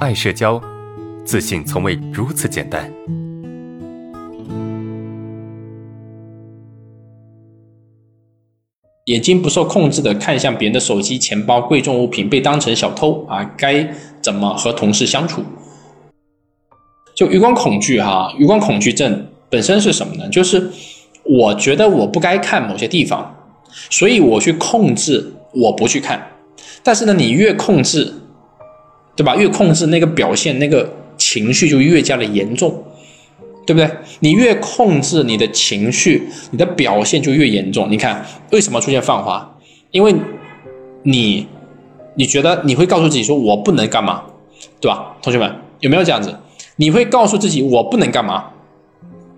爱社交，自信从未如此简单。眼睛不受控制的看向别人的手机、钱包、贵重物品，被当成小偷啊！该怎么和同事相处？就余光恐惧哈，余光恐惧症本身是什么呢？就是我觉得我不该看某些地方，所以我去控制我不去看。但是呢，你越控制，对吧？越控制那个表现，那个情绪就越加的严重。对不对？你越控制你的情绪，你的表现就越严重。你看为什么出现泛化？因为你你觉得你会告诉自己说我不能干嘛，对吧？同学们有没有这样子？你会告诉自己我不能干嘛？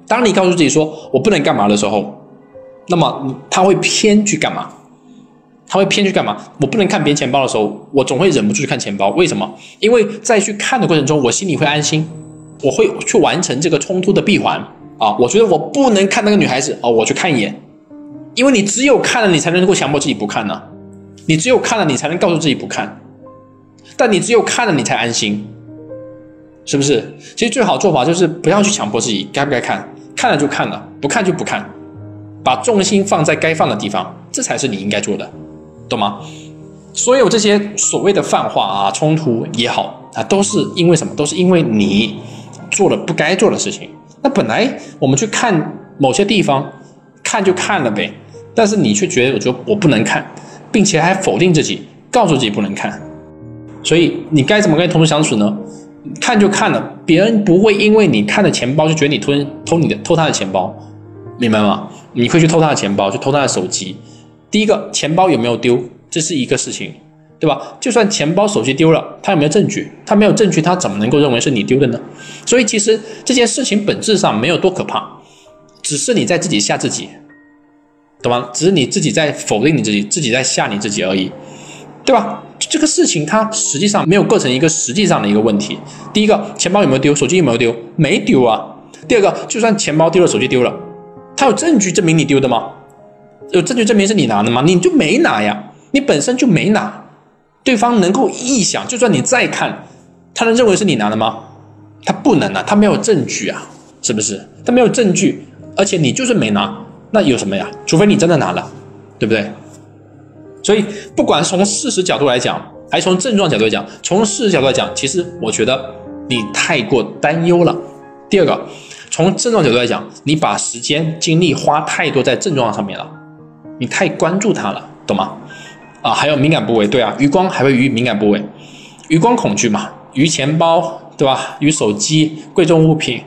当你告诉自己说我不能干嘛的时候，那么他会偏去干嘛？他会偏去干嘛？我不能看别人钱包的时候，我总会忍不住去看钱包。为什么？因为在去看的过程中，我心里会安心。我会去完成这个冲突的闭环啊！我觉得我不能看那个女孩子啊，我去看一眼，因为你只有看了，你才能够强迫自己不看呢。你只有看了，你才能告诉自己不看。但你只有看了，你才安心，是不是？其实最好做法就是不要去强迫自己该不该看，看了就看了，不看就不看，把重心放在该放的地方，这才是你应该做的，懂吗？所有这些所谓的泛化啊、冲突也好啊，都是因为什么？都是因为你。做了不该做的事情，那本来我们去看某些地方，看就看了呗。但是你却觉得，我觉得我不能看，并且还否定自己，告诉自己不能看。所以你该怎么跟同事相处呢？看就看了，别人不会因为你看的钱包就觉得你偷偷你的偷他的钱包，明白吗？你会去偷他的钱包，去偷他的手机。第一个，钱包有没有丢，这是一个事情。对吧？就算钱包、手机丢了，他有没有证据？他没有证据，他怎么能够认为是你丢的呢？所以其实这件事情本质上没有多可怕，只是你在自己吓自己，懂吗？只是你自己在否定你自己，自己在吓你自己而已，对吧？这个事情它实际上没有构成一个实际上的一个问题。第一个，钱包有没有丢？手机有没有丢？没丢啊。第二个，就算钱包丢了，手机丢了，他有证据证明你丢的吗？有证据证明是你拿的吗？你就没拿呀，你本身就没拿。对方能够臆想，就算你再看，他能认为是你拿的吗？他不能啊，他没有证据啊，是不是？他没有证据，而且你就是没拿，那有什么呀？除非你真的拿了，对不对？所以，不管从事实角度来讲，还是从症状角度来讲，从事实角度来讲，其实我觉得你太过担忧了。第二个，从症状角度来讲，你把时间精力花太多在症状上面了，你太关注它了，懂吗？啊，还有敏感部位，对啊，余光还会余敏感部位，余光恐惧嘛，余钱包，对吧？余手机、贵重物品，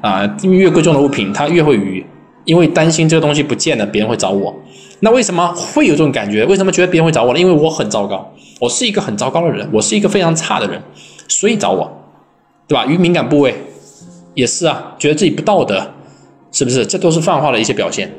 啊，越贵重的物品，它越会余，因为担心这个东西不见了，别人会找我。那为什么会有这种感觉？为什么觉得别人会找我呢？因为我很糟糕，我是一个很糟糕的人，我是一个非常差的人，所以找我，对吧？余敏感部位也是啊，觉得自己不道德，是不是？这都是泛化的一些表现。